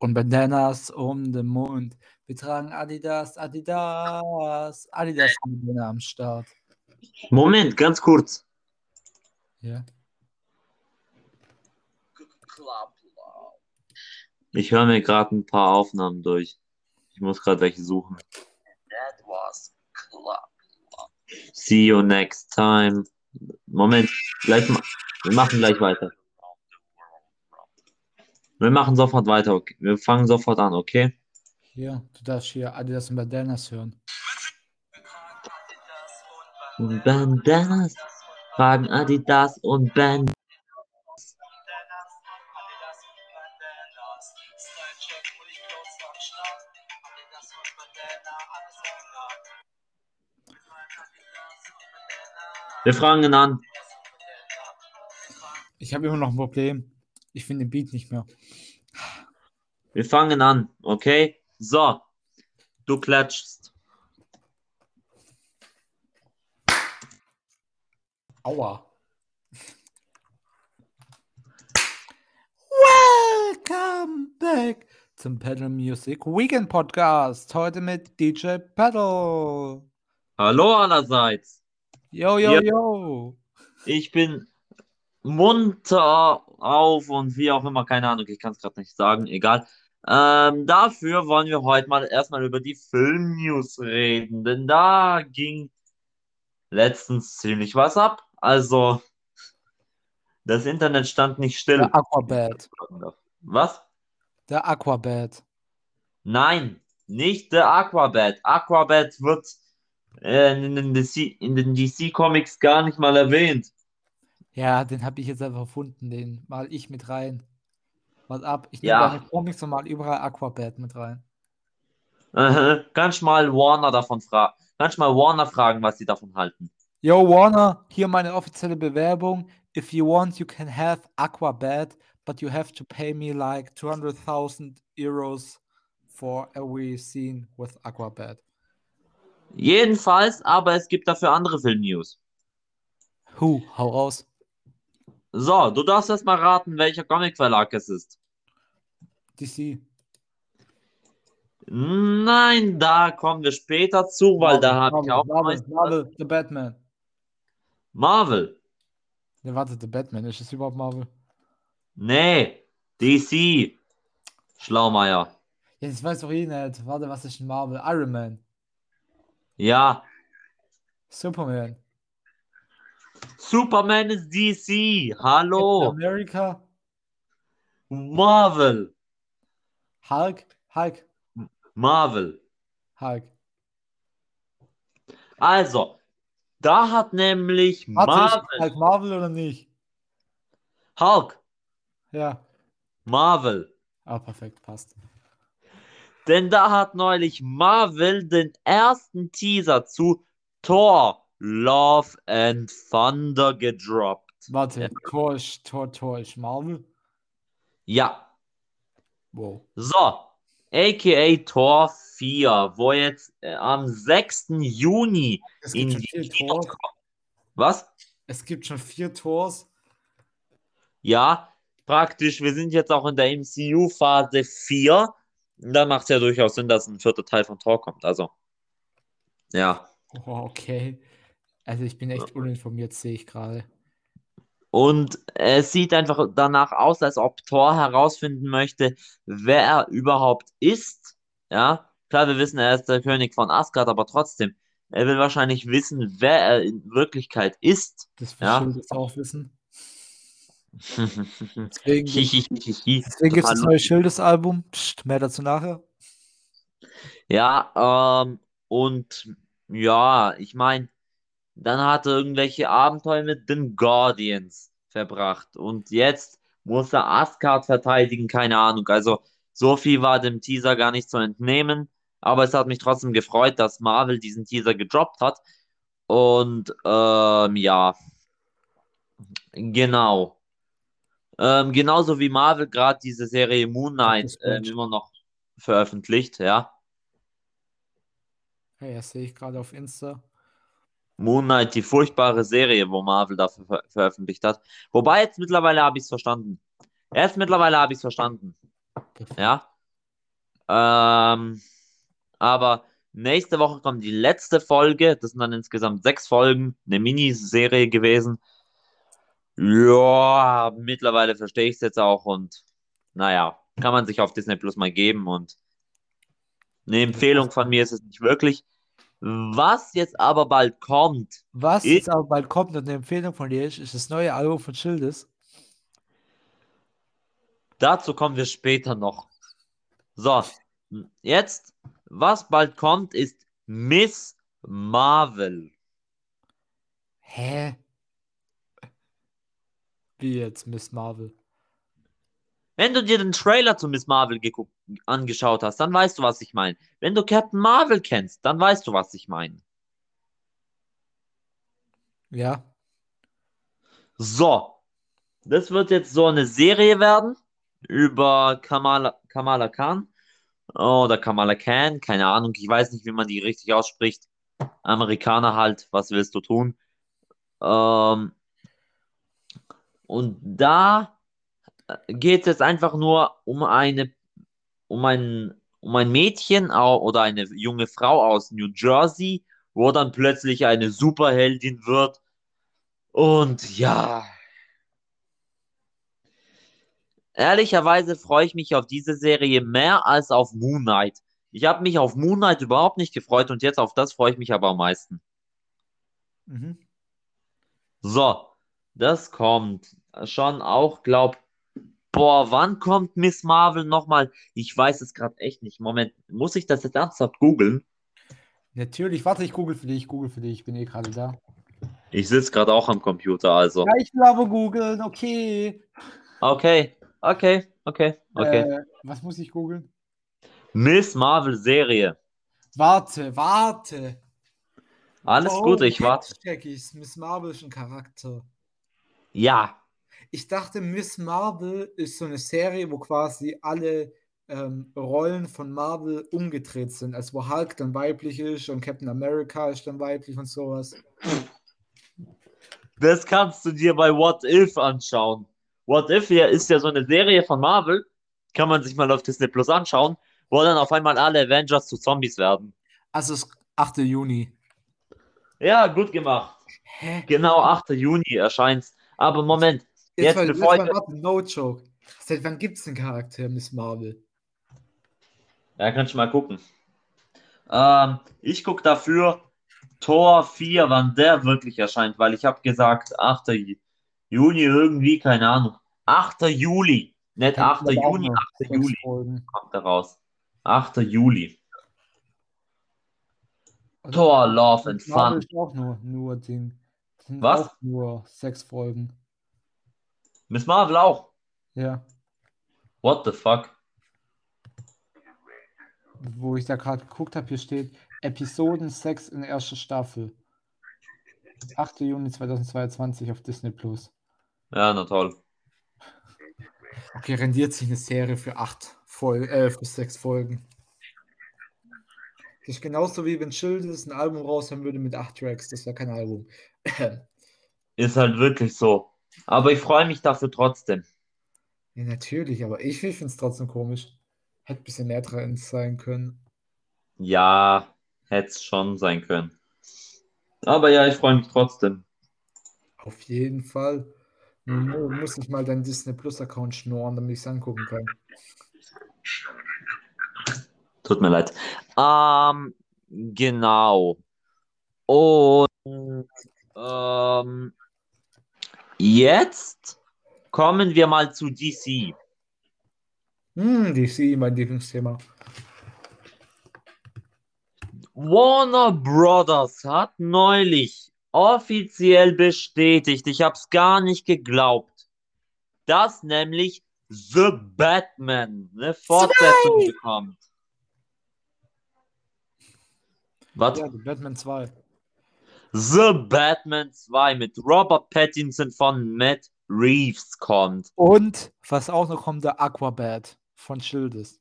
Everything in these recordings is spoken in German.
und Bandanas um den Mund. Wir tragen Adidas, Adidas, Adidas Bandana am Start. Moment, ganz kurz. Ja. Ich höre mir gerade ein paar Aufnahmen durch. Ich muss gerade welche suchen. That was club. See you next time. Moment, gleich ma wir machen gleich weiter. Wir machen sofort weiter, okay? Wir fangen sofort an, okay? Hier, du darfst hier Adidas und Bandanas hören. Bandanas tragen Adidas und Band. Wir fragen an. Ich habe immer noch ein Problem. Ich finde den Beat nicht mehr. Wir fangen an, okay? So, du klatschst. Aua. Welcome back zum Pedal Music Weekend Podcast. Heute mit DJ Pedal. Hallo allerseits. Yo, yo, Ja. yo. Ich bin munter auf und wie auch immer, keine Ahnung, ich kann es gerade nicht sagen, egal. Ähm, dafür wollen wir heute mal erstmal über die Film-News reden, denn da ging letztens ziemlich was ab. Also, das Internet stand nicht still. Der Aquabad. Was? Der Aquabad. Nein, nicht der Aquabad. Aquabad wird äh, in den DC, in den DC Comics gar nicht mal erwähnt. Ja, den habe ich jetzt einfach erfunden. Den mal ich mit rein. Was ab? Ich nehme Ja. Comics und mal überall Aquabad mit rein. Äh, kannst mal Warner davon fragen. Kannst mal Warner fragen, was sie davon halten. Yo, Warner, hier meine offizielle Bewerbung. If you want, you can have Aquabad, but you have to pay me like 200,000 Euros for every scene with Aquabad. Jedenfalls, aber es gibt dafür andere Film-News. Hu, hau raus. So, du darfst erst mal raten, welcher Comicverlag es ist. DC. Nein, da kommen wir später zu, weil da habe ich Marvel, auch Marvel, Marvel, The Batman. Marvel. Ne, warte, The Batman. Ist das überhaupt Marvel? Nee, DC. Schlaumeier. Ja, das weiß doch eh nicht. Warte, was ist denn Marvel? Iron Man. Ja, Superman. Superman ist DC. Hallo. America. Marvel. Hulk. Hulk. Marvel. Hulk. Also, da hat nämlich ist Marvel. Hulk Marvel oder nicht? Hulk. Ja. Marvel. Ah, perfekt, passt. Denn da hat neulich Marvel den ersten Teaser zu Thor Love and Thunder gedroppt. Warte, Ja. Tor ist, Tor, Tor ist Marvel. Ja, Wow. so. AKA Thor 4, wo jetzt äh, am 6. Juni in die Kinos kommt. Was? Es gibt schon vier Tors. Ja, praktisch, wir sind jetzt auch in der MCU-Phase 4. Da macht es ja durchaus Sinn, dass ein vierter Teil von Thor kommt. Also, ja. Oh, okay. Also ich bin echt uninformiert, sehe ich gerade. Und es sieht einfach danach aus, als ob Thor herausfinden möchte, wer er überhaupt ist. Ja, klar, wir wissen, er ist der König von Asgard, aber trotzdem, er will wahrscheinlich wissen, wer er in Wirklichkeit ist. Das will Ja. Schildes auch wissen. Deswegen, gibt es das neue Schildes-Album. Psst, mehr dazu nachher. Ja, ähm, und ja, ich meine, dann hat er irgendwelche Abenteuer mit den Guardians verbracht. Und jetzt muss er Asgard verteidigen, keine Ahnung. Also, so viel war dem Teaser gar nicht zu entnehmen. Aber es hat mich trotzdem gefreut, dass Marvel diesen Teaser gedroppt hat. Und ähm, ja, genau. Ähm, genauso wie Marvel gerade diese Serie Moon Knight Strange. immer noch veröffentlicht, ja. Ja, das sehe ich gerade auf Insta. Moon Knight, die furchtbare Serie, wo Marvel dafür ver veröffentlicht hat. Wobei jetzt mittlerweile habe ich es verstanden. Erst mittlerweile habe ich es verstanden. Ja. Ähm, aber nächste Woche kommt die letzte Folge. Das sind dann insgesamt sechs Folgen, eine Miniserie gewesen. Ja, mittlerweile verstehe ich es jetzt auch und naja, kann man sich auf Disney Plus mal geben und eine Empfehlung von mir ist es nicht wirklich. Was jetzt aber bald kommt, Was jetzt aber bald kommt und eine Empfehlung von dir ist, ist das neue Album von Schildes. dazu kommen wir später noch. So, jetzt, was bald kommt, ist Miss Marvel. Hä? Wie jetzt, Miss Marvel? Wenn du dir den Trailer zu Miss Marvel geguckt, angeschaut hast, dann weißt du, was ich meine. Wenn du Captain Marvel kennst, dann weißt du, was ich meine. Ja. So, das wird jetzt so eine Serie werden über Kamala, Kamala Khan oder Kamala Khan, keine Ahnung, ich weiß nicht, wie man die richtig ausspricht. Amerikaner halt, was willst du tun? Ähm, und da geht es jetzt einfach nur um eine, um ein, um ein Mädchen oder eine junge Frau aus New Jersey, wo dann plötzlich eine Superheldin wird. Und ja, ehrlicherweise freue ich mich auf diese Serie mehr als auf Moon Knight. Ich habe mich auf Moon Knight überhaupt nicht gefreut und jetzt auf das freue ich mich aber am meisten. Mhm. So, das kommt schon auch, glaub, boah, wann kommt Miss Marvel nochmal? Ich weiß es gerade echt nicht. Moment, muss ich das jetzt ernsthaft googeln? Natürlich. Warte, ich google für dich, ich google für dich. Ich bin eh gerade da. Ich sitze gerade auch am Computer, also. Ja, ich aber googeln, okay. Okay, okay, okay, okay. Äh, was muss ich googeln? Miss Marvel Serie. Warte, warte. Alles Oh, gut, ich warte. check ich's. Miss Marvel ist ein Charakter. Ja, Ich dachte, Miss Marvel ist so eine Serie, wo quasi alle ähm, Rollen von Marvel umgedreht sind. Also wo Hulk dann weiblich ist und Captain America ist dann weiblich und sowas. das kannst du dir bei What If anschauen. What If ja, ist ja so eine Serie von Marvel, kann man sich mal auf Disney Plus anschauen, wo dann auf einmal alle Avengers zu Zombies werden. Also es ist 8. Juni. Ja, gut gemacht. Hä? Genau, 8. Juni erscheint's. Aber Moment, Jetzt, Jetzt, bevor jetzt ich- warte, no joke. Seit wann gibt es den Charakter Miss Marvel? ja, kannst du mal gucken. Ähm, ich gucke dafür Tor 4, wann der wirklich erscheint, weil ich habe gesagt 8. Ju- Juni irgendwie, keine Ahnung. 8. Juli, nicht 8. Aber auch Juni, nur 8. sechs Juli kommt er raus. 8. Juli. Also, Thor, Love and Fun. ist auch nur, nur Ding. Was? Auch nur sechs Folgen. Miss Marvel auch. Ja. What the fuck? Wo ich da gerade geguckt habe, hier steht Episoden 6 in erster Staffel. 8. Juni 2022 auf Disney Plus. Ja, na toll. Okay, rendiert sich eine Serie für acht Fol äh, für sechs Folgen. Das ist genauso wie wenn Schildes ein Album raushauen würde mit acht Tracks. Das wäre kein Album. Ist halt wirklich so. Aber ich freue mich dafür trotzdem. Ja, natürlich, aber ich, ich finde es trotzdem komisch. Hätte ein bisschen mehr drin sein können. Ja, hätte es schon sein können. Aber ja, ich freue mich trotzdem. Auf jeden Fall. Nur muss ich mal deinen Disney Plus Account schnorren, damit ich es angucken kann. Tut mir leid. Ähm, genau. Und ähm, jetzt kommen wir mal zu DC. Hm, DC, mein Lieblingsthema. Warner Brothers hat neulich offiziell bestätigt, ich habe es gar nicht geglaubt, dass nämlich The Batman eine Fortsetzung bekommt. Was? Ja, die Batman 2. The Batman 2 mit Robert Pattinson von Matt Reeves kommt. Und was auch noch kommt, der Aquabat von Schildes.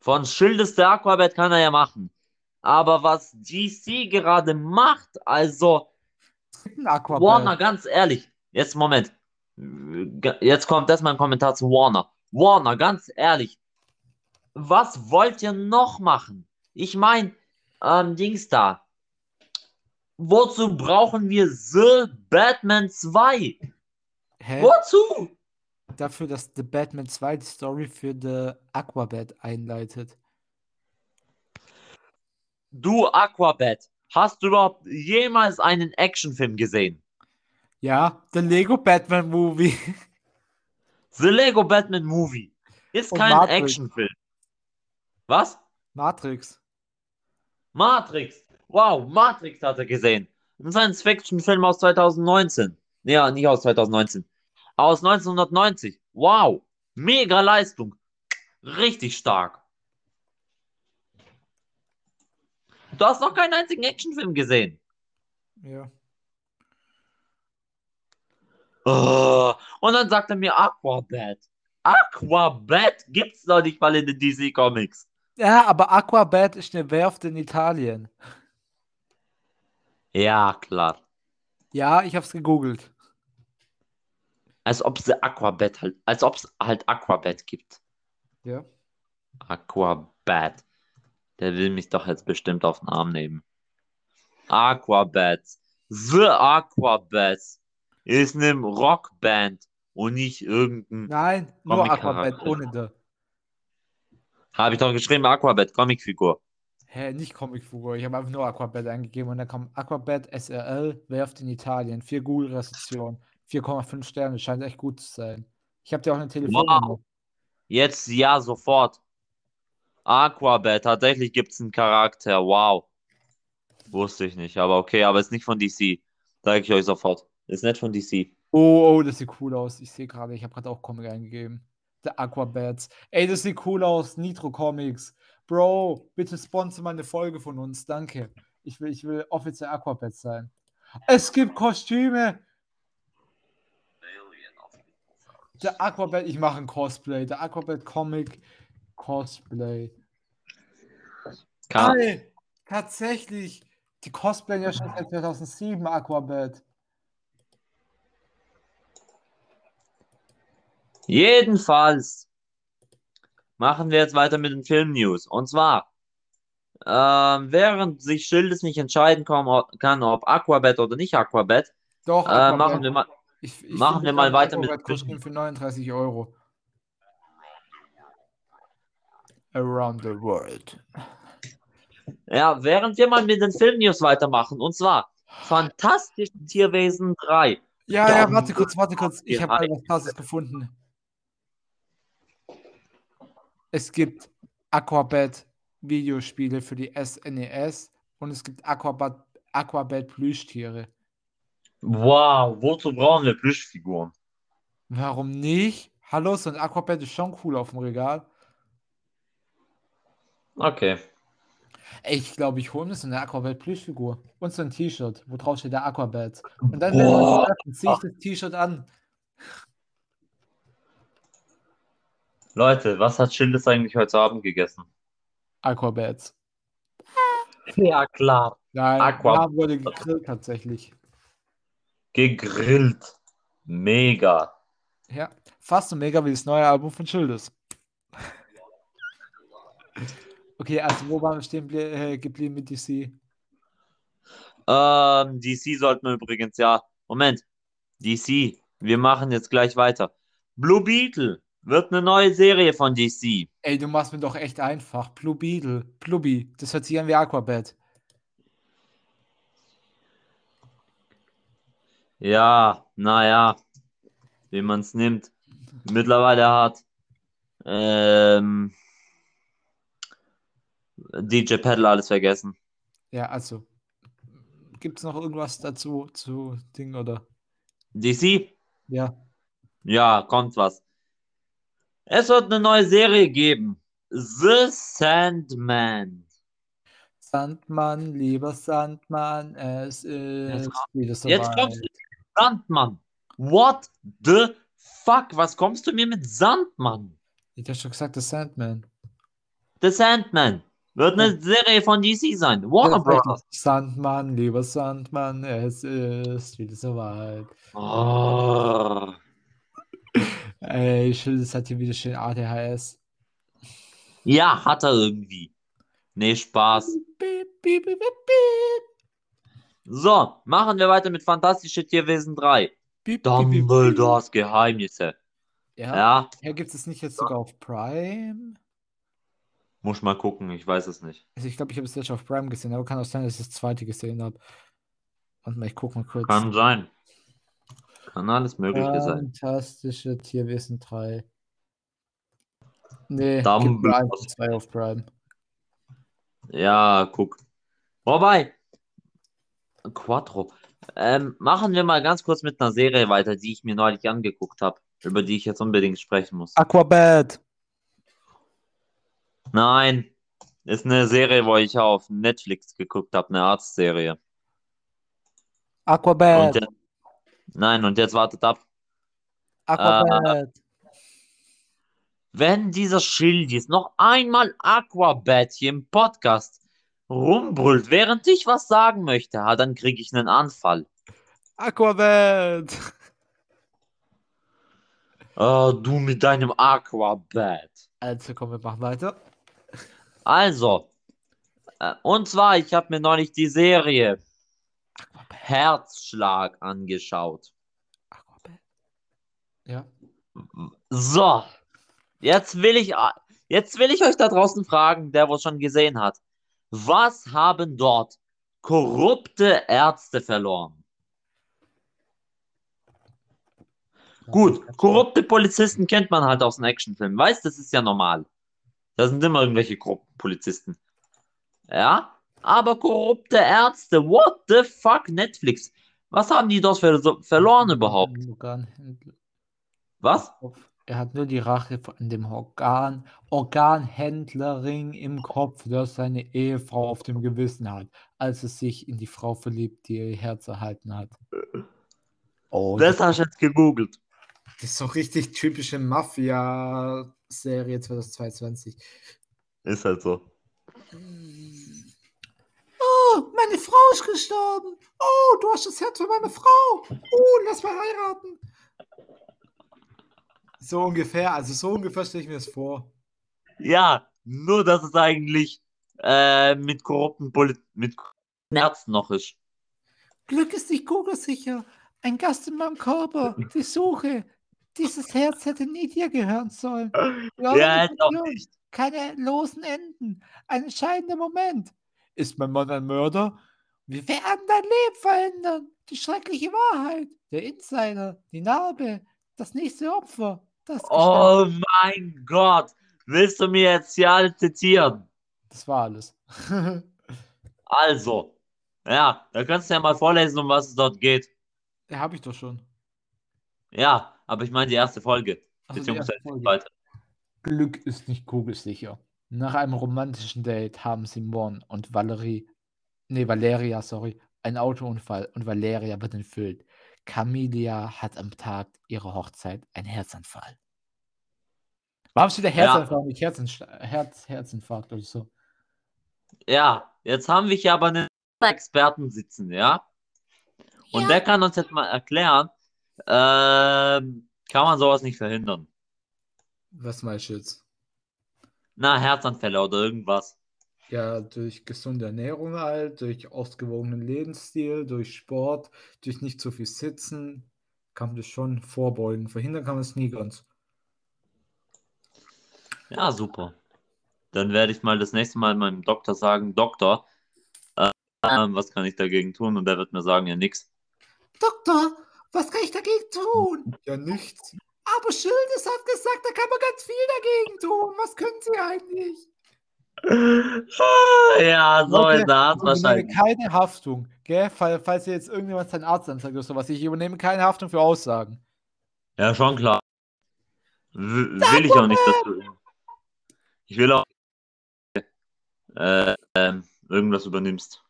Von Schildes der Aquabat kann er ja machen. Aber was DC gerade macht, also Aquabat. Warner, ganz ehrlich, jetzt Moment. Jetzt kommt erstmal ein Kommentar zu Warner. Warner, ganz ehrlich, was wollt ihr noch machen? Ich meine, ähm, Dings da. Wozu brauchen wir The Batman 2? Hä? Wozu? Dafür, dass The Batman 2 die Story für The Aquabat einleitet. Du Aquabat, hast du überhaupt jemals einen Actionfilm gesehen? Ja, The Lego Batman Movie. The Lego Batman Movie ist Und kein. Actionfilm. Was? Matrix. Matrix. Wow, Matrix hat er gesehen. Ein Science-Fiction-Film aus 2019. Ja, nicht aus 2019. Aus 1990. Wow. Mega Leistung. Richtig stark. Du hast noch keinen einzigen Actionfilm gesehen. Ja. Oh, und dann sagt er mir Aquabat. Aquabat gibt's doch nicht mal in den DC Comics. Ja, aber Aquabat ist eine Werft in Italien. Ja, klar. Ja, ich hab's gegoogelt. Als ob es Aquabat halt, als ob es halt Aquabat gibt. Ja. Aquabat. Der will mich doch jetzt bestimmt auf den Arm nehmen. Aquabat. The Aquabat ist eine Rockband und nicht irgendein. Nein, nur. Aquabat ohne the. Habe ich doch geschrieben, Aquabat, Comicfigur. Hä, nicht Comicfigur. Ich habe einfach nur Aquabat eingegeben und dann kam Aquabat SRL, Werft in Italien. Vier Google-Rezensionen. 4,5 Sterne. Scheint echt gut zu sein. Ich habe dir auch eine Telefonnummer. Jetzt ja, sofort. Aquabat, tatsächlich gibt es einen Charakter. Wow. Wusste ich nicht, aber okay, aber ist nicht von DC. Sage ich euch sofort. Ist nicht von DC. Oh, oh, das sieht cool aus. Ich sehe gerade, ich habe gerade auch Comic eingegeben. The Aquabats. Ey, das sieht cool aus. Nitro Comics. Bro, bitte sponsor mal eine Folge von uns. Danke. Ich will, ich will offiziell Aquabats sein. Es gibt Kostüme. Der Aquabat, ich mache ein Cosplay. Der Aquabat Comic Cosplay. Ey, tatsächlich. Die Cosplayen ja schon seit 2007 Aquabat. Jedenfalls machen wir jetzt weiter mit den Film-News. Und zwar, ähm, während sich Schildes nicht entscheiden kann, ob Aquabat oder nicht Aquabat, Doch, äh, Aquabat. machen wir mal. Ich, ich machen wir mal weiter mit Aquabat-Kostüm für 39 Euro. Around the world. Ja, während wir mal mit den Film-News weitermachen. Und zwar, Fantastische Tierwesen 3. Ja, ja, warte kurz, warte kurz. Ich habe mal was Krasses gefunden. Es gibt Aquabat Videospiele für die SNES und es gibt Aquabat, Aquabat Plüschtiere. Wow, wozu brauchen wir Plüschfiguren? Warum nicht? Hallo, so ein Aquabat ist schon cool auf dem Regal. Okay. Ey, ich glaube, ich hole mir so eine Aquabat Plüschfigur und so ein T-Shirt, wo drauf steht der Aquabat. Und dann, treffen, ziehe ich das T-Shirt an. Leute, was hat Schildes eigentlich heute Abend gegessen? Aquabats. Ja, klar. Nein, Aqua- ja, wurde gegrillt tatsächlich. Gegrillt. Mega. Ja, fast so mega wie das neue Album von Schildes. Okay, also wo waren wir stehen äh, geblieben mit DC? Ähm, DC sollten wir übrigens, ja. Moment. DC, wir machen jetzt gleich weiter. Blue Beetle wird eine neue Serie von DC. Ey, du machst mir doch echt einfach. Blue Beetle, Blueby, das hört sich an wie Aquabat. Ja, naja, wie man es nimmt. Mittlerweile hat ähm, DJ Paddle alles vergessen. Ja, also. Gibt es noch irgendwas dazu zu Ding oder? DC? Ja. Ja, kommt was. Es wird eine neue Serie geben. The Sandman. Sandmann, lieber Sandmann, es ist wieder so Jetzt kommst du mit Sandmann. What the fuck? Was kommst du mir mit Sandmann? Ich hab schon gesagt, der Sandman. The Sandman. Wird eine Serie von DC sein. Warner Bros. Sandmann, lieber Sandmann, es ist wieder soweit. Oh. Ey, Schildes hat hier wieder schön ADHS. Ja, hat er irgendwie. Nee, Spaß. So, machen wir weiter mit Fantastische Tierwesen 3. Beep, beep, beep, beep. Dumbledores Geheimnisse. Ja. Ja, ja gibt es nicht jetzt sogar auf Prime? muss mal gucken, ich weiß es nicht. Also ich glaube, ich habe es jetzt auf Prime gesehen, aber kann auch sein, dass ich das zweite gesehen habe. Warte mal, ich gucke mal kurz. Kann sein. Kann alles Mögliche sein. Fantastische Tierwesen 3. Nee, und zwei auf Prime. Ja, guck. Wobei, Quattro. Ähm, machen wir mal ganz kurz mit einer Serie weiter, die ich mir neulich angeguckt habe, über die ich jetzt unbedingt sprechen muss. Aquabad. Nein, ist eine Serie, wo ich auf Netflix geguckt habe, eine Arztserie. Und Aquabad. jetzt, nein, und jetzt wartet ab. Aquabad. Wenn dieser Schildis noch einmal Aquabat hier im Podcast rumbrüllt, während ich was sagen möchte, ah, dann kriege ich einen Anfall. Aquabad. Oh, du mit deinem Aquabat. Also komm, wir machen weiter. Also, äh, und zwar, ich habe mir neulich die Serie. Herzschlag angeschaut. Aquabad. Ja. So, jetzt will ich, jetzt will ich euch da draußen fragen, der was schon gesehen hat. Was haben dort korrupte Ärzte verloren? Gut, korrupte Polizisten kennt man halt aus den Actionfilmen. Weißt, das ist ja normal. Da sind immer irgendwelche korrupten Polizisten. Ja, aber korrupte Ärzte, what the fuck, Netflix? Was haben die dort ver verloren überhaupt? Organhändler. Was? Er hat nur die Rache von dem Organ, Organhändlerring im Kopf, das seine Ehefrau auf dem Gewissen hat, als er sich in die Frau verliebt, die ihr Herz erhalten hat. Oh, Das hast du jetzt gegoogelt. Das ist so richtig typische Mafia-Serie 2022. Ist halt so. Oh, meine Frau ist gestorben. Oh, du hast das Herz für meine Frau. Oh, lass mal heiraten. So ungefähr, also so ungefähr stelle ich mir das vor. Ja, nur dass es eigentlich äh, mit korrupten Poli mit Ärzten noch ist. Glück ist nicht kugelsicher. Ein Gast in meinem Körper. Die Suche. Dieses Herz hätte nie dir gehören sollen. Glaube Ja, auch nicht. Keine losen Enden. Ein entscheidender Moment. Ist mein Mann ein Mörder? Wir werden dein Leben verändern. Die schreckliche Wahrheit. Der Insider. Die Narbe. Das nächste Opfer. Das Oh mein Gott. Willst du mir jetzt hier alles zitieren? Das war alles. Also, ja, da kannst du ja mal vorlesen, um was es dort geht. ja, habe ich doch schon. Ja, aber ich meine die erste Folge. Also die Beziehungsweise erste Folge. Glück ist nicht kugelsicher. Nach einem romantischen Date haben Simon und Valerie, nee, Valeria, sorry, einen Autounfall und Valeria wird entführt. Camilia hat am Tag ihrer Hochzeit einen Herzanfall. Warum steht der Ja. Herzanfall nicht Herzinst Herz Herzinfarkt oder so? Ja, jetzt haben wir hier aber einen Experten sitzen, ja? Und Ja. der kann uns jetzt mal erklären, ähm, kann man sowas nicht verhindern? Was meinst du jetzt? Na, Herzanfälle oder irgendwas. Ja, durch gesunde Ernährung halt, durch ausgewogenen Lebensstil, durch Sport, durch nicht zu viel Sitzen, kann man das schon vorbeugen. Verhindern kann man es nie ganz. Ja, super. Dann werde ich mal das nächste Mal meinem Doktor sagen, Doktor, äh, was kann ich dagegen tun? Und der wird mir sagen, ja, nix. Doktor, was kann ich dagegen tun? Ja, nichts. Aber Schildes hat gesagt, da kann man ganz viel dagegen tun. Was können Sie eigentlich? Ja, so Leute, ist Ich übernehme wahrscheinlich. keine Haftung, gell? Fall- Falls ihr jetzt irgendjemand seinen Arzt anzeigt oder sowas, ich übernehme keine Haftung für Aussagen. Ja, schon klar. W will ich auch nicht, dass du. Ich will auch äh, ähm, irgendwas übernimmst.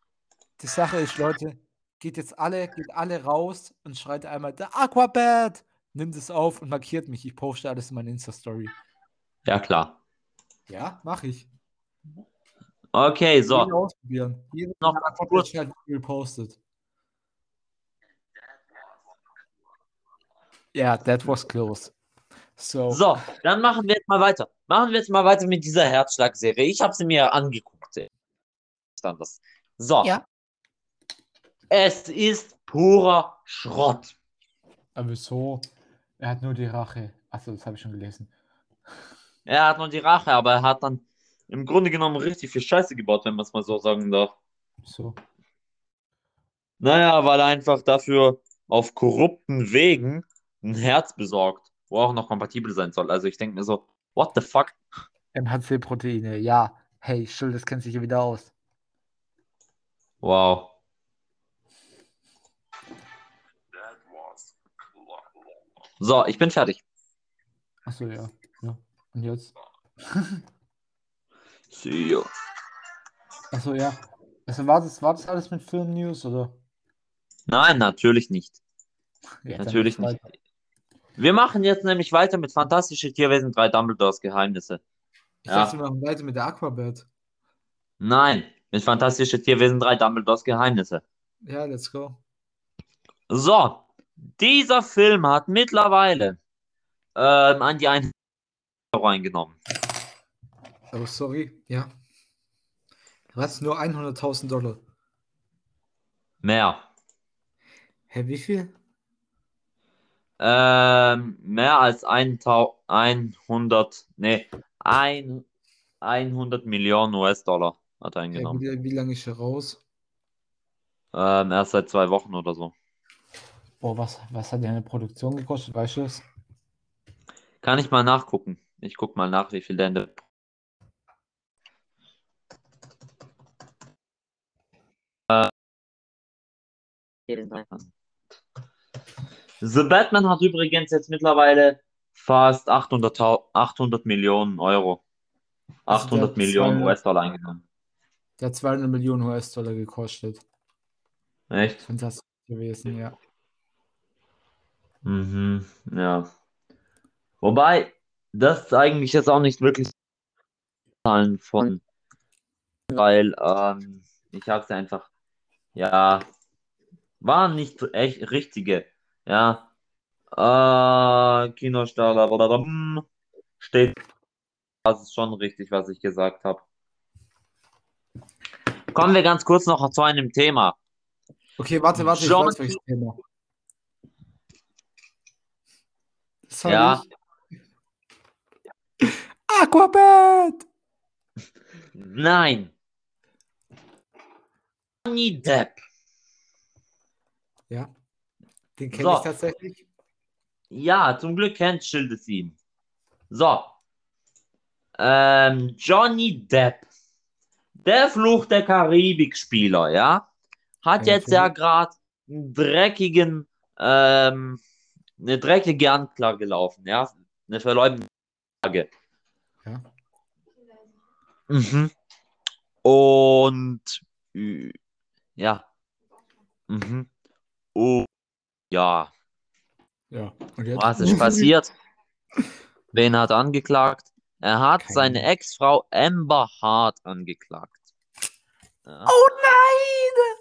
Die Sache ist, Leute, geht jetzt alle, geht alle raus und schreit einmal, der Aquabad! Nimmt es auf und markiert mich. Ich poste alles in meine Insta-Story. Ja, klar. Ja, mach ich. Okay, so. ausprobieren. Jeder Noch Aquabad kurz. gepostet. Ja, that was close. So. So, dann machen wir jetzt mal weiter. Machen wir jetzt mal weiter mit dieser Herzschlag-Serie. Ich habe sie mir angeguckt. Das. So. Ja. Es ist purer Schrott. Aber wieso? Er hat nur die Rache. Achso, das habe ich schon gelesen. Er hat nur die Rache, aber er hat dann im Grunde genommen richtig viel Scheiße gebaut, wenn man es mal so sagen darf. So. Naja, weil er einfach dafür auf korrupten Wegen ein Herz besorgt, wo auch noch kompatibel sein soll. Also ich denke mir so, what the fuck? MHC-Proteine, ja. Hey, Schild, das kennt sich hier wieder aus. Wow. That was close. So, ich bin fertig. Achso, ja. ja. Und jetzt? See you. Achso, ja. Also war das, war das alles mit Film-News, oder? Nein, natürlich nicht. Ja, Natürlich nicht. weiter. Wir machen jetzt nämlich weiter mit Fantastische Tierwesen 3 Dumbledores Geheimnisse. Ich Ja. dachte, wir machen weiter mit der Aquabird. Nein, mit Fantastische Tierwesen 3 Dumbledores Geheimnisse. Ja, let's go. So, dieser Film hat mittlerweile ähm, an die 1 Euro eingenommen. Oh, sorry. Ja. Was? Nur 100.000 Dollar. Mehr. Hä, wie viel? Ähm, mehr als 1000 100, nee, ein, 100 Millionen US-Dollar hat er eingenommen. wie, wie lange ist er raus? Ähm, erst seit zwei Wochen oder so. Boah, was, was hat der eine Produktion gekostet? Weißt du es? Kann ich mal nachgucken. Ich guck mal nach, wie viel der in der The Batman hat übrigens jetzt mittlerweile fast 800, 800 Millionen Euro. Also 800 der Millionen 200 US-Dollar eingenommen. Der hat 200 Millionen US-Dollar gekostet. Echt? Fantastisch gewesen, ja. Mhm, ja. Wobei, das ist eigentlich jetzt auch nicht wirklich Zahlen von, weil ähm, ich habe es einfach, ja, waren nicht echt richtige, ja. Äh, Kinostarter, hm, steht, das ist schon richtig, was ich gesagt habe. Kommen wir ganz kurz noch zu einem Thema. Okay, warte, warte, ich John- weiß welches Thema. Soll Ja. ich? Nein. Johnny Depp. Ja. Den kenne So. ich tatsächlich. Ja, zum Glück kennt Schild es ihn. So. Ähm, Johnny Depp. Der Fluch der Karibik-Spieler, ja, hat Ja, jetzt ja finde gerade einen dreckigen, ähm, eine dreckige Anklage laufen, ja. Eine verleumdende Anklage. Ja. Mhm. Und äh, ja. Mhm. Oh, ja. Ja. Was ist passiert? Wen hat angeklagt? Er hat Keine seine. Ex-Frau Amber Hart angeklagt. Ja. Oh nein!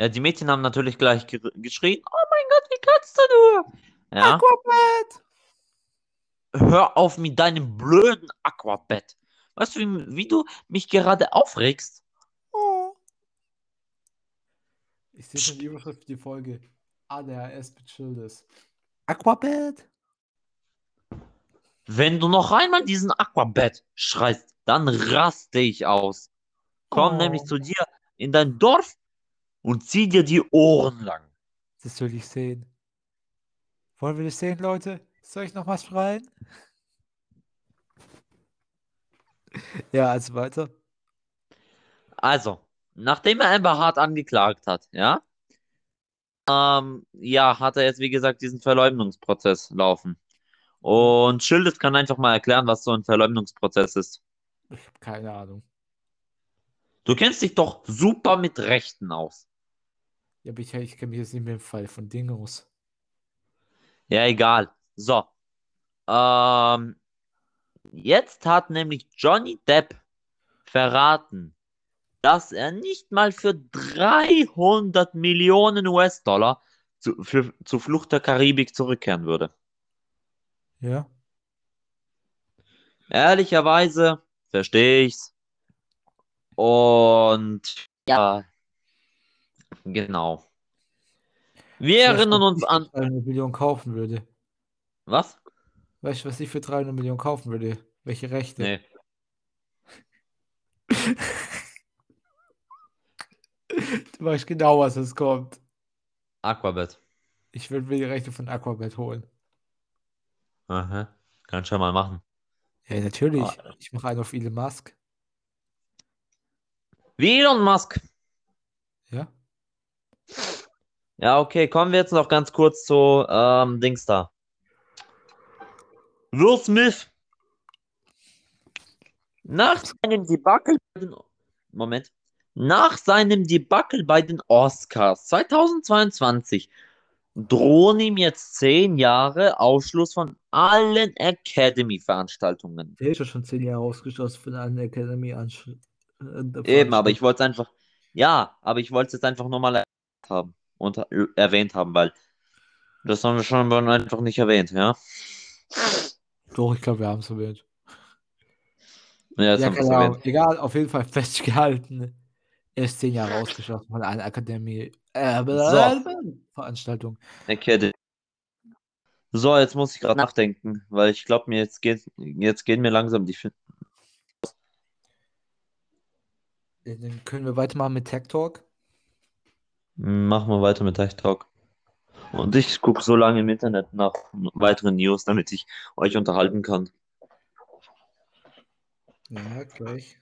Ja, die Mädchen haben natürlich gleich ge geschrien: Oh mein Gott, wie kannst du nur? Ja, Aquabird! hör auf mit deinem blöden Aquabett. Weißt du, wie, wie du mich gerade aufregst? Oh. Ich sehe schon die Überschrift für die Folge. ADHS mit Schildes. Aquabird! Wenn du noch einmal diesen Aquabett schreist, dann raste ich aus. Komm Oh. nämlich zu dir in dein Dorf und zieh dir die Ohren lang. Das will ich sehen. Wollen wir das sehen, Leute? Soll ich noch was schreien? Ja, also weiter. Also, nachdem er Amber Hart angeklagt hat, ja, ähm, ja, hat er jetzt, wie gesagt, diesen Verleumdungsprozess laufen. Und Schildes kann einfach mal erklären, was so ein Verleumdungsprozess ist. Ich habe keine Ahnung. Du kennst dich doch super mit Rechten aus. Ja, aber ich, ich kenne mich jetzt nicht mehr im Fall von Ding aus. Ja, egal. So. Ähm, jetzt hat nämlich Johnny Depp verraten, dass er nicht mal für 300 Millionen US-Dollar zu, für, zu Flucht der Karibik zurückkehren würde. Ja. Ehrlicherweise verstehe ich's. Und ja, genau. Wir Weißt erinnern uns an. 300 Millionen kaufen würde. Was? Weißt du, was ich für 300 Millionen kaufen würde? Welche Rechte? Nee. Du weißt genau, was es kommt. Aquabet. Ich würde mir die Rechte von Aquabet holen. Aha. Kannst du ja mal machen. Ja, natürlich. Ah. Ich mache einen auf Elon Musk. Wie Elon Musk. Ja. Ja, okay, kommen wir jetzt noch ganz kurz zu ähm, Dings da. Will Smith. Nach seinem Debakel bei den Moment. Nach seinem Debakel bei den Oscars 2022 drohen ihm jetzt zehn Jahre Ausschluss von allen Academy-Veranstaltungen. Der ist ja schon zehn Jahre ausgeschlossen von einer Academy Eben, aber ich wollte es einfach, ja, aber ich wollte es jetzt einfach nur mal haben und äh, erwähnt haben, weil das haben wir schon einfach nicht erwähnt, ja. Doch, ich glaube, wir haben es erwähnt. Ja, das Ja, keine Ahnung. erwähnt. Egal, auf jeden Fall festgehalten. Er ist zehn Jahre ausgeschlossen von einer Akademie. Äh, Veranstaltung. Academy. So, jetzt muss ich gerade nachdenken, weil ich glaube mir jetzt geht, jetzt gehen mir langsam die Fin Ja, Dann können wir weitermachen mit Tech Talk. Machen wir weiter mit Tech Talk. Und ich gucke so lange im Internet nach weiteren News, damit ich euch unterhalten kann. Ja, gleich.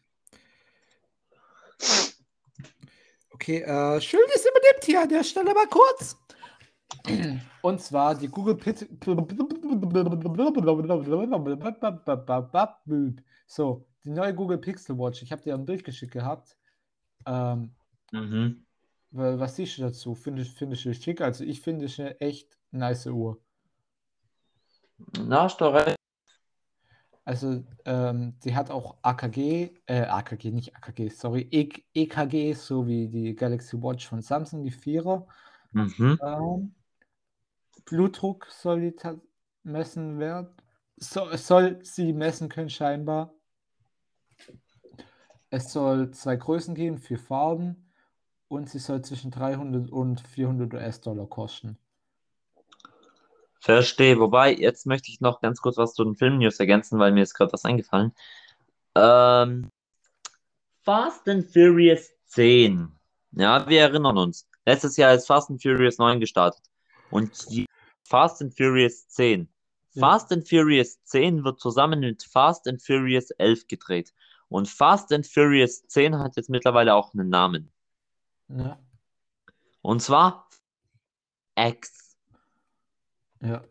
Okay, äh, schön ist übernimmt hier an der Stelle mal kurz. Und zwar die Google Pit So, die neue Google Pixel Watch. Ich habe dir ein Bild geschickt gehabt. Ähm, Mhm. Wa- was siehst du dazu? Findest findest du schick? Also ich finde es eine echt nice Uhr. Na, hast du recht. Also, ähm, sie hat auch AKG, äh, AKG, nicht AKG, sorry, E EKG, so wie die Galaxy Watch von Samsung, die Vierer. Mhm. Ähm, Blutdruck soll die messen werden. So, soll sie messen können, scheinbar. Es soll zwei Größen geben, vier Farben und sie soll zwischen 300 und 400 US-Dollar kosten. Verstehe. Wobei, jetzt möchte ich noch ganz kurz was zu den Film-News ergänzen, weil mir ist gerade was eingefallen. Ähm, Fast and Furious 10. Ja, wir erinnern uns. Letztes Jahr ist Fast and Furious 9 gestartet. Und die Fast and Furious 10. Ja. Fast and Furious 10 wird zusammen mit Fast and Furious 11 gedreht. Und Fast and Furious 10 hat jetzt mittlerweile auch einen Namen. Ja, Und zwar X. ja.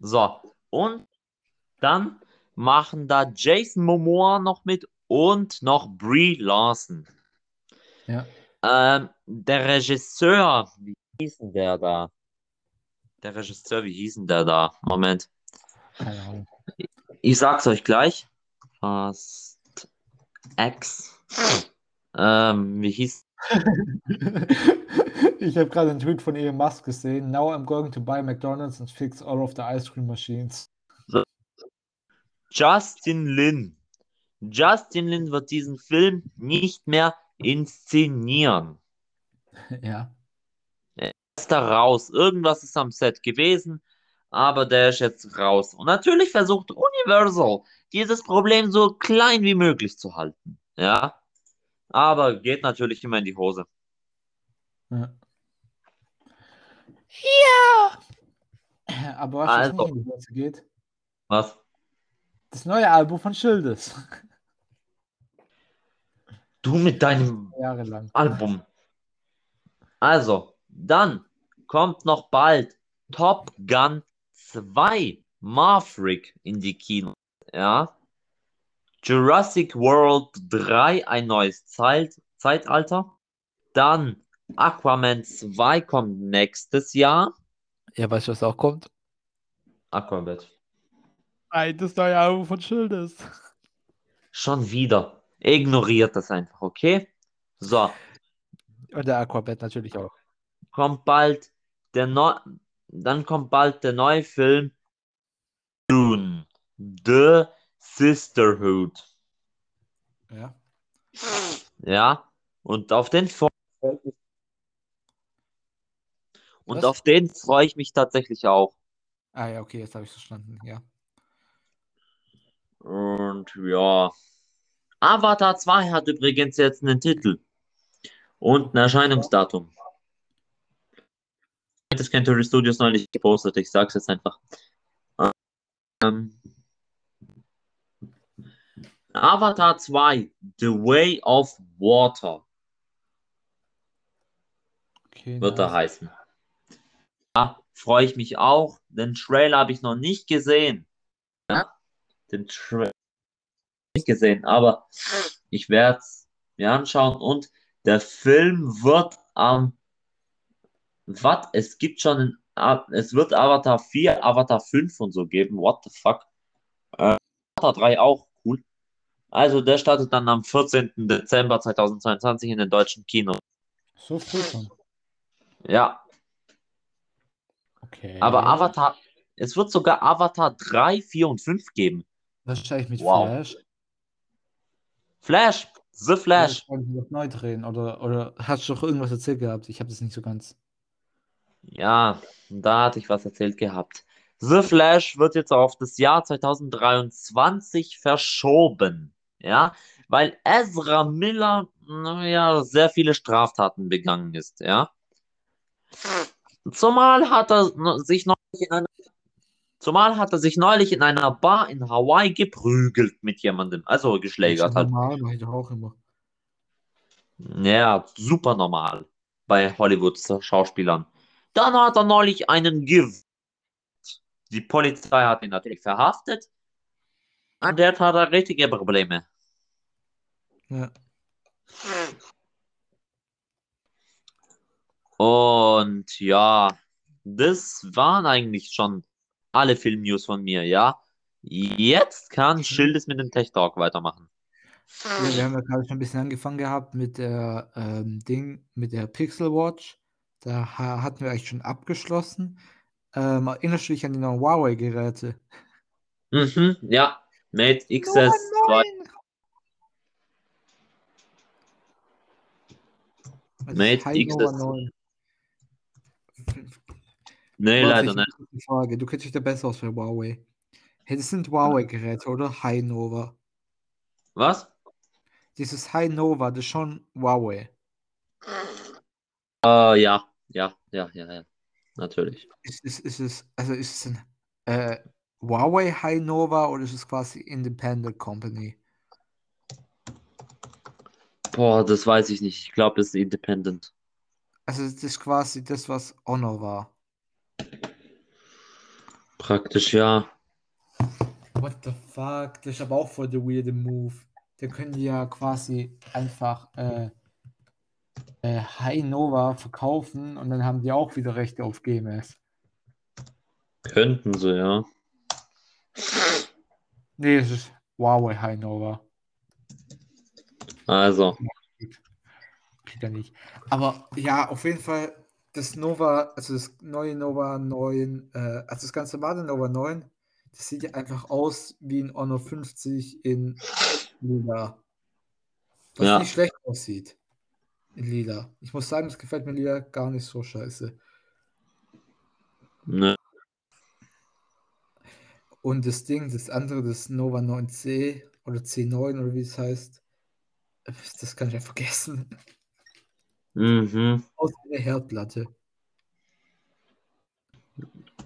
So, und dann machen da Jason Momoa noch mit und noch Brie Larson. Ja. Ähm, der Regisseur, wie hieß denn der da? Der Regisseur, wie hieß denn der da? Moment. Keine Ahnung. Ich sag's euch gleich. Fast X. Ähm, wie hieß Ich habe gerade einen Tweet von Elon Musk gesehen. Now I'm going to buy McDonald's and fix all of the ice cream machines. Justin Lin. Justin Lin wird diesen Film nicht mehr inszenieren. Ja. ist da raus. Irgendwas ist am Set gewesen, aber der ist jetzt raus. Und natürlich versucht Universal, dieses Problem so klein wie möglich zu halten. Ja. Aber geht natürlich immer in die Hose. Ja. Ja. Aber was Also. in die Hose geht, Was? das neue Album von Schildes. Du mit deinem Jahrelang. Album. Also, dann kommt noch bald Top Gun 2 Maverick in die Kino. Ja. Jurassic World 3 ein neues Zeit Zeitalter. Dann Aquaman 2 kommt nächstes Jahr. Ja, weißt du, was auch kommt? Aquabat. Nein, das neue Album von Schildes. Schon wieder. Ignoriert das einfach, okay? So, Und der Aquabet natürlich auch. kommt bald der neu dann kommt bald der neue Film Dune. The Sisterhood. Ja. Ja. Und auf den freue ich mich. Und Was? auf den freue ich mich tatsächlich auch. Ah ja, okay, jetzt habe ich verstanden. Ja. Und ja. Avatar 2 hat übrigens jetzt einen Titel und ein Erscheinungsdatum. Das Cantory Studios neulich gepostet, ich sag's jetzt einfach. Ähm, Avatar 2, The Way of Water Okay, wird er nice. heißen. Da freue ich mich auch. Den Trailer habe ich noch nicht gesehen. Ja? Den Trailer nicht gesehen, aber ich werde es mir anschauen und der Film wird am was? Es gibt schon ein, A- es wird Avatar 4, Avatar 5 und so geben. What the fuck? Äh, Avatar 3 auch. Also der startet dann am 14. Dezember 2022 in den deutschen Kinos. So früh schon. Ja, Okay. aber Avatar, es wird sogar Avatar 3, 4 und 5 geben. Wahrscheinlich mit Wow. Flash. Flash, The Flash. Sie das neu drehen? Oder, oder hast du doch irgendwas erzählt gehabt? Ich habe das nicht so ganz. Ja, da hatte ich was erzählt gehabt. The Flash wird jetzt auf das Jahr 2023 verschoben. Ja, weil Ezra Miller, naja, sehr viele Straftaten begangen ist. Ja. Zumal hat er sich neulich in einer, zumal hat er sich neulich in einer Bar in Hawaii geprügelt mit jemandem. Also geschlägert halt. normal, doch auch immer. Ja, super normal bei Hollywood-Schauspielern. Dann hat er neulich einen Give. Die Polizei hat ihn natürlich verhaftet. Und jetzt hat er richtige Probleme. Ja. Und ja, das waren eigentlich schon alle Film-News von mir, ja. Jetzt kann Schildes mit dem Tech Talk weitermachen. Ja, wir haben ja gerade schon ein bisschen angefangen gehabt mit der ähm, Ding, mit der Pixel Watch. Da ha hatten wir eigentlich schon abgeschlossen. Ähm, erinnerst du dich an die neuen Huawei-Geräte? Mhm, ja. Mate XS2. Also Mate High Nova XS. 9. Nee, Warte, leider ich nicht. Frage. Du kennst dich da besser aus für Huawei. Hey, das sind Huawei-Geräte, oder? High Nova. Was? Dieses High Nova, das ist schon Huawei. Äh, ja, ja, ja, ja, ja. Natürlich. Ist, ist, ist es, also ist es ein äh, Huawei High Nova oder ist es quasi Independent Company? Boah, das weiß ich nicht. Ich glaube, das ist Independent. Also das ist quasi das, was Honor war. Praktisch, ja. What the fuck? Das ist aber auch voll der weirde Move. Da können die ja quasi einfach äh, äh, High Nova verkaufen und dann haben die auch wieder Rechte auf GMS. Könnten sie, ja. Nee, es ist Huawei High Nova. Also, ja nicht. Aber ja, auf jeden Fall das Nova, also das neue Nova 9, äh, also das ganz normale Nova 9, das sieht ja einfach aus wie ein Honor 50 in Lila. Was Ja. nicht schlecht aussieht. In Lila. Ich muss sagen, das gefällt mir Lila gar nicht so scheiße. ne. Und das Ding, das andere, das Nova 9C oder C9 oder wie es heißt, das kann ich ja vergessen. Mhm. Aus der Herdplatte.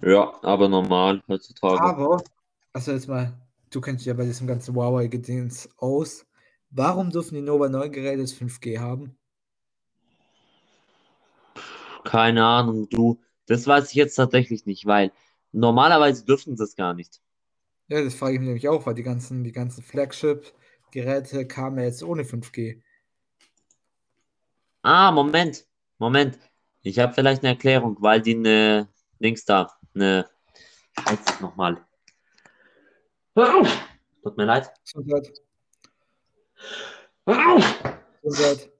Ja, aber normal heutzutage. Aber, also jetzt mal, du kennst ja bei diesem ganzen Huawei-Gedöns aus. Warum dürfen die Nova 9 Geräte das 5G haben? Keine Ahnung, du. Das weiß ich jetzt tatsächlich nicht, weil normalerweise dürfen sie es gar nicht. Ja, das frage ich mich nämlich auch, weil die ganzen, die ganzen Flagship-Geräte kamen ja jetzt ohne 5G. Ah, Moment, Moment. Ich habe vielleicht eine Erklärung, weil die eine Dings da, eine Scheiße nochmal. Hör auf! Tut mir leid. Hör auf! Gesundheit.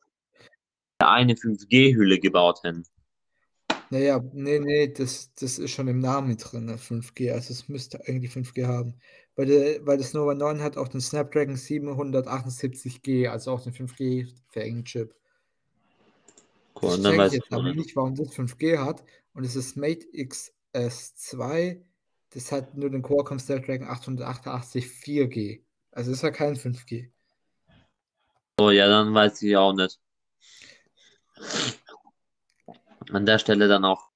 Eine 5G-Hülle gebaut haben. Naja, nee, nee, das, das ist schon im Namen drin, ne, 5G. Also es müsste eigentlich 5G haben. Weil, der, weil das Nova 9 hat auch den Snapdragon 778G, also auch den 5G-fähigen Chip. Cool, check ich weiß ich jetzt aber nicht, warum das 5G hat. Und es ist Mate XS2, das hat nur den Qualcomm Snapdragon 888 4G. Also ist ja kein 5G. Oh ja, dann weiß ich auch nicht. An der Stelle dann auch.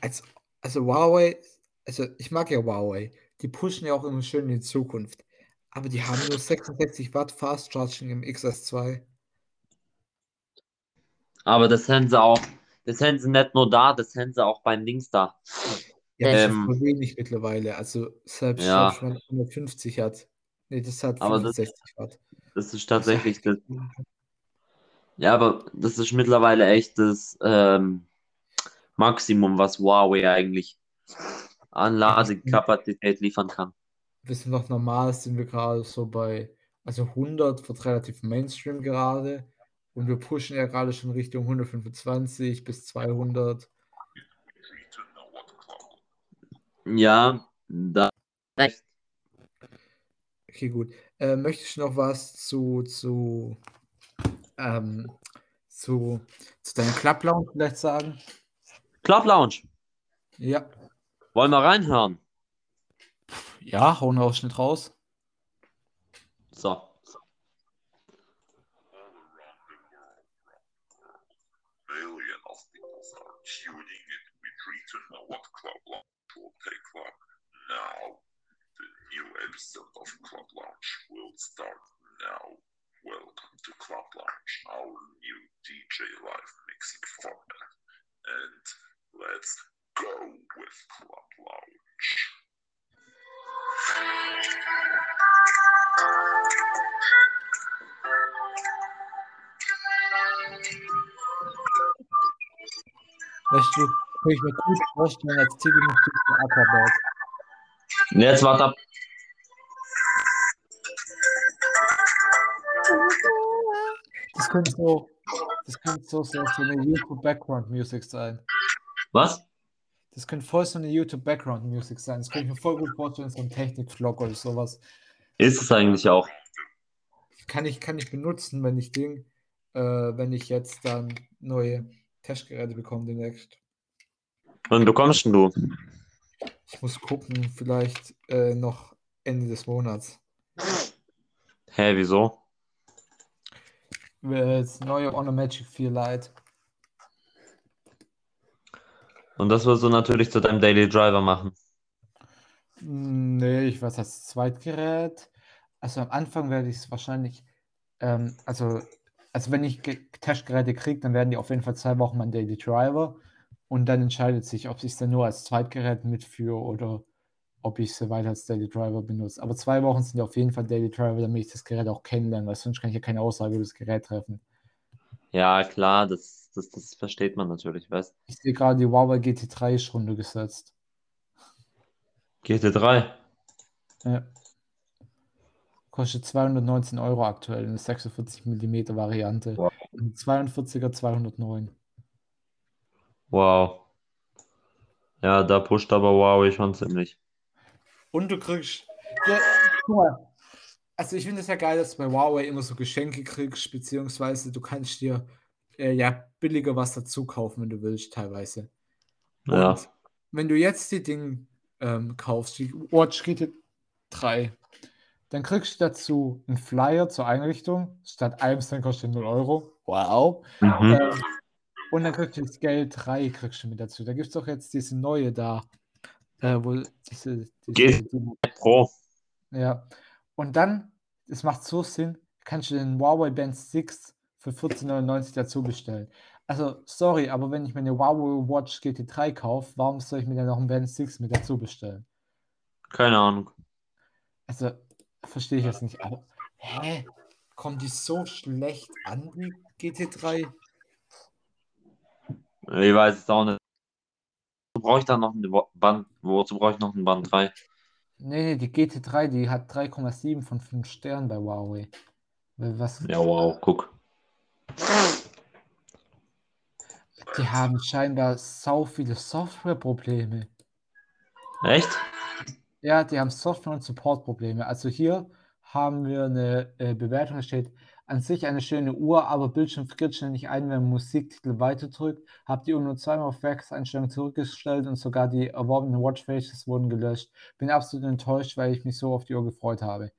Also, also Huawei, also ich mag ja Huawei, die pushen ja auch immer schön in die Zukunft. Aber die haben nur 66 Watt Fast Charging im XS2. Aber das haben sie auch. Das haben sie nicht nur da, das haben sie auch beim Dings da. Ja, das Ähm, ist voll wenig mittlerweile. Also selbst, Ja. wenn man 150 hat. Nee, das hat Aber das- 65 Watt. Das ist tatsächlich das. Ja, aber das ist mittlerweile echt das ähm, Maximum, was Huawei eigentlich an Ladekapazität liefern kann. Wir sind noch normal, sind wir gerade so bei, also 100 wird relativ Mainstream gerade. Und wir pushen ja gerade schon Richtung 125 bis 200. Agree to know what club Ja, da recht. Okay, gut. Äh, möchtest du noch was zu, zu, ähm, zu, zu deiner Club Lounge vielleicht sagen? Club Lounge, Ja. wollen wir reinhören? Ja, hau einen Ausschnitt raus. So. all around the world. Millions of people are tuning in. To know what Club Lounge will take up now. The new episode of Club Lounge will start now. Welcome to Club Lounge, our new DJ live mixing format. And let's go with Club Lounge. Weißt du, kann ich mir gut vorstellen, als Titelmusik für Aquabird. Jetzt warte ab. Könnte so, das könnte so, so, so eine YouTube Background Music sein. Was? Das könnte voll so eine YouTube Background Music sein. Das könnte ich mir voll gut vorstellen, so ein Technik-Vlog oder sowas. Ist es eigentlich auch. Kann ich, kann ich benutzen, wenn ich Ding, äh, wenn ich jetzt dann neue Testgeräte bekomme demnächst. Und bekommst du? Ich muss gucken, vielleicht äh, noch Ende des Monats. Hä, wieso? Das neue Honor Magic 4 Lite. Und das wirst du natürlich zu deinem Daily Driver machen. Hm, Nee, ich weiß als Zweitgerät. Also am Anfang werde ich es wahrscheinlich, ähm, also, also wenn ich Ge- Testgeräte kriege, dann werden die auf jeden Fall zwei Wochen mein Daily Driver und dann entscheidet sich, ob ich es dann nur als Zweitgerät mitführe oder ob ich es weiter als Daily Driver benutze. Aber zwei Wochen sind ja auf jeden Fall Daily Driver, damit ich das Gerät auch kennenlerne, weil sonst kann ich ja keine Aussage über das Gerät treffen. Ja, klar, das, das, das versteht man natürlich, weißt Ich sehe gerade, die Huawei GT3 ist runtergesetzt. GT3. Ja. Kostet 219 Euro aktuell in der 46 mm Variante. Wow. Und 42er 209. Wow. Ja, da pusht aber Huawei schon ziemlich. Und du kriegst. Ja, guck mal. Also ich finde es ja geil, dass du bei Huawei immer so Geschenke kriegst, beziehungsweise du kannst dir äh, ja billiger was dazu kaufen, wenn du willst, teilweise. Und Ja. wenn du jetzt die Dinge ähm, kaufst, die Watch GT3, dann kriegst du dazu einen Flyer zur Einrichtung. Statt einem Cent kostet 0 Euro. Wow. Mhm. Ähm, und dann kriegst du das Geld 3 kriegst du mit dazu. Da gibt es doch jetzt diese neue da, äh, wo diese, diese Pro. ja. Und dann, es macht so Sinn, kannst du den Huawei Band 6 für 14,99 dazu bestellen. Also, sorry, aber wenn ich mir eine Huawei Watch GT3 kaufe, warum soll ich mir dann noch einen Band 6 mit dazu bestellen? Keine Ahnung. Also, verstehe ich jetzt nicht. Aber, hä? Kommt die so schlecht an, die GT3? Ich weiß es auch nicht. Wozu brauche ich dann noch ein Band? Wozu brauche ich noch ein Band 3? Nee, nee, die GT3, die hat 3,7 von 5 Sternen bei Huawei. Was? Ja, wow, guck. Die haben scheinbar sau viele Softwareprobleme. Echt? Ja, die haben Software- und Support-Probleme. Also hier haben wir eine äh, Bewertung, da steht an sich eine schöne Uhr, aber Bildschirm friert ständig ein, wenn man Musiktitel weiterdrückt. Habt die Uhr nur zweimal auf Werkseinstellungen zurückgestellt und sogar die erworbenen Watchfaces wurden gelöscht. Bin absolut enttäuscht, weil ich mich so auf die Uhr gefreut habe.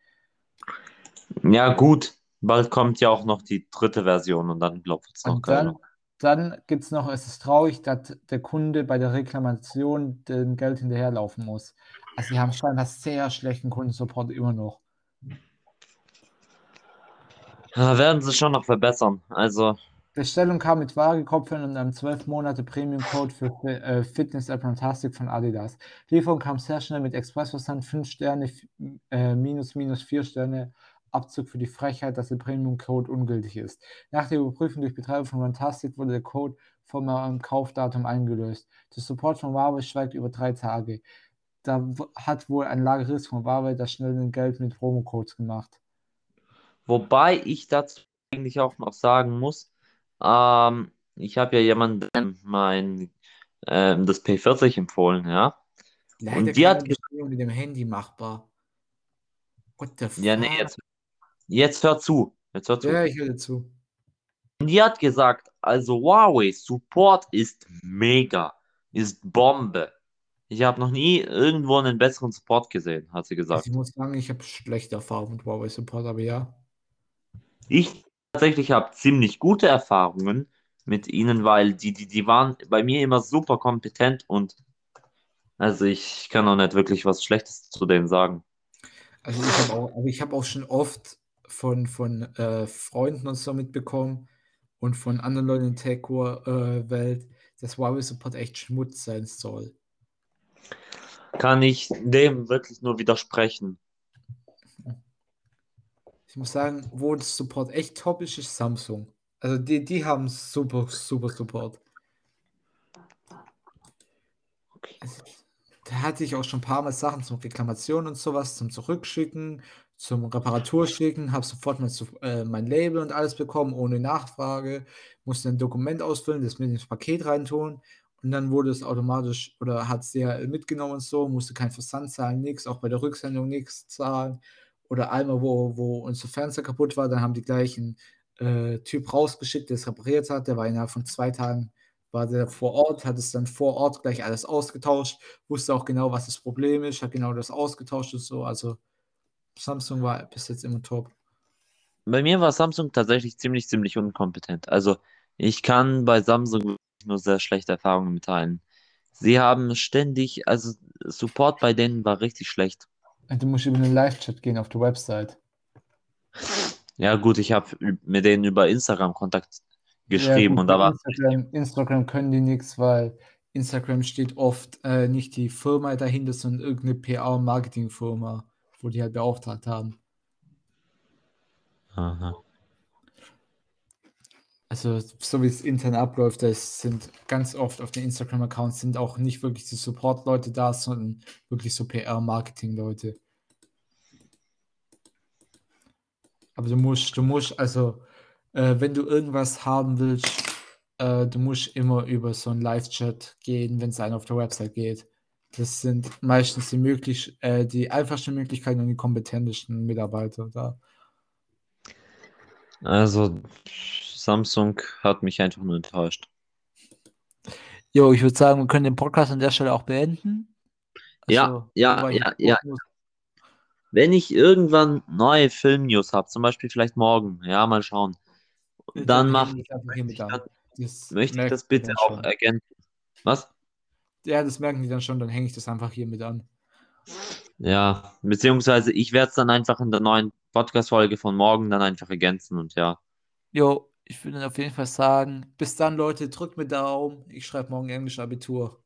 Ja, gut. Bald kommt ja auch noch die dritte Version und dann glaubt es noch dann, dann gibt es noch, es ist traurig, dass der Kunde bei der Reklamation dem Geld hinterherlaufen muss. Also die haben scheinbar sehr schlechten Kundensupport immer noch. Ja, werden sie schon noch verbessern. Also, Bestellung kam mit Waage-Kopfhörern und einem 12 Monate Premium-Code für äh, Fitness App Fantastic von Adidas. Lieferung kam sehr schnell mit Expressversand, 5 Sterne, äh, minus, minus 4 Sterne, Abzug für die Frechheit, dass der Premium-Code ungültig ist. Nach der Überprüfung durch Betreiber von Fantastic wurde der Code vom Kaufdatum eingelöst. Der Support von Huawei schweigt über drei Tage. Da hat wohl ein Lagerist von Huawei das schnell Geld mit Promo-Codes gemacht. Wobei ich dazu eigentlich auch noch sagen muss, ähm, ich habe ja jemandem mein ähm, das P40 empfohlen, ja. Leider Und die hat- mit dem Handy machbar. What the Ja, nee, fuck? jetzt, jetzt hör zu. Jetzt hör zu. Ja, ich höre zu. Und die hat gesagt, also Huawei Support ist mega, ist Bombe. Ich habe noch nie irgendwo einen besseren Support gesehen, hat sie gesagt. Also ich muss sagen, ich habe schlechte Erfahrungen mit Huawei Support, aber ja. Ich tatsächlich habe ziemlich gute Erfahrungen mit ihnen, weil die, die, die waren bei mir immer super kompetent und also ich kann auch nicht wirklich was Schlechtes zu denen sagen. Also ich habe auch, aber ich habe auch schon oft von, von äh, Freunden und so mitbekommen und von anderen Leuten in der Tech-Welt, dass Huawei Support echt Schmutz sein soll. Kann ich dem wirklich nur widersprechen. Ich muss sagen, wo das Support echt top ist, ist Samsung. Also die, die haben super, super Support. Okay. Also, da hatte ich auch schon ein paar Mal Sachen zum Reklamation und sowas, zum Zurückschicken, zum Reparaturschicken, habe sofort mein, äh, mein Label und alles bekommen, ohne Nachfrage, musste ein Dokument ausfüllen, das mit ins Paket reintun und dann wurde es automatisch oder hat es DHL mitgenommen und so, musste kein Versand zahlen, nichts, auch bei der Rücksendung nichts zahlen. Oder einmal, wo, wo unser Fernseher kaputt war, dann haben die gleichen äh, Typ rausgeschickt, der es repariert hat, der war innerhalb von zwei Tagen war der vor Ort, hat es dann vor Ort gleich alles ausgetauscht, wusste auch genau, was das Problem ist, hat genau das ausgetauscht und so. Also Samsung war bis jetzt immer top. Bei mir war Samsung tatsächlich ziemlich, ziemlich unkompetent. Also ich kann bei Samsung nur sehr schlechte Erfahrungen mitteilen. Sie haben ständig, also Support bei denen war richtig schlecht. Du musst über den Live-Chat gehen auf der Website. Ja gut, ich habe mit denen über Instagram Kontakt geschrieben gut, und da war Instagram, Instagram können die nichts, weil Instagram steht oft äh, nicht die Firma dahinter, sondern irgendeine PR-Marketing-Firma, wo die halt beauftragt haben. Aha. Also, so wie es intern abläuft, das sind ganz oft auf den Instagram-Accounts sind auch nicht wirklich die Support-Leute da, sondern wirklich so PR-Marketing-Leute. Aber du musst, du musst, also, äh, wenn du irgendwas haben willst, äh, du musst immer über so einen Live-Chat gehen, wenn es einen auf der Website geht. Das sind meistens die möglich, äh, die einfachsten Möglichkeiten und die kompetentesten Mitarbeiter da. Also Samsung hat mich einfach nur enttäuscht. Jo, ich würde sagen, wir können den Podcast an der Stelle auch beenden. Ja, Also, ja, ja, ja. muss- Wenn ich irgendwann neue Film-News habe, zum Beispiel vielleicht morgen, ja, mal schauen, dann hänge mach, ich ich an. dann, Das möchte ich das bitte dann auch schon. ergänzen. Was? Ja, das merken die dann schon, dann hänge ich das einfach hier mit an. Ja, beziehungsweise ich werde es dann einfach in der neuen Podcast-Folge von morgen dann einfach ergänzen und ja. Jo, ich würde auf jeden Fall sagen, bis dann, Leute, drückt mir Daumen. Ich schreibe morgen Englisch Abitur.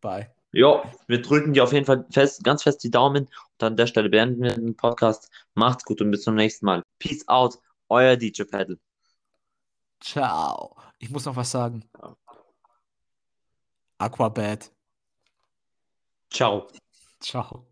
Bye. Jo, wir drücken dir auf jeden Fall fest, ganz fest die Daumen und an der Stelle beenden wir den Podcast. Macht's gut und bis zum nächsten Mal. Peace out, euer DJ Paddle. Ciao. Ich muss noch was sagen. Aquabad. Ciao. Ciao.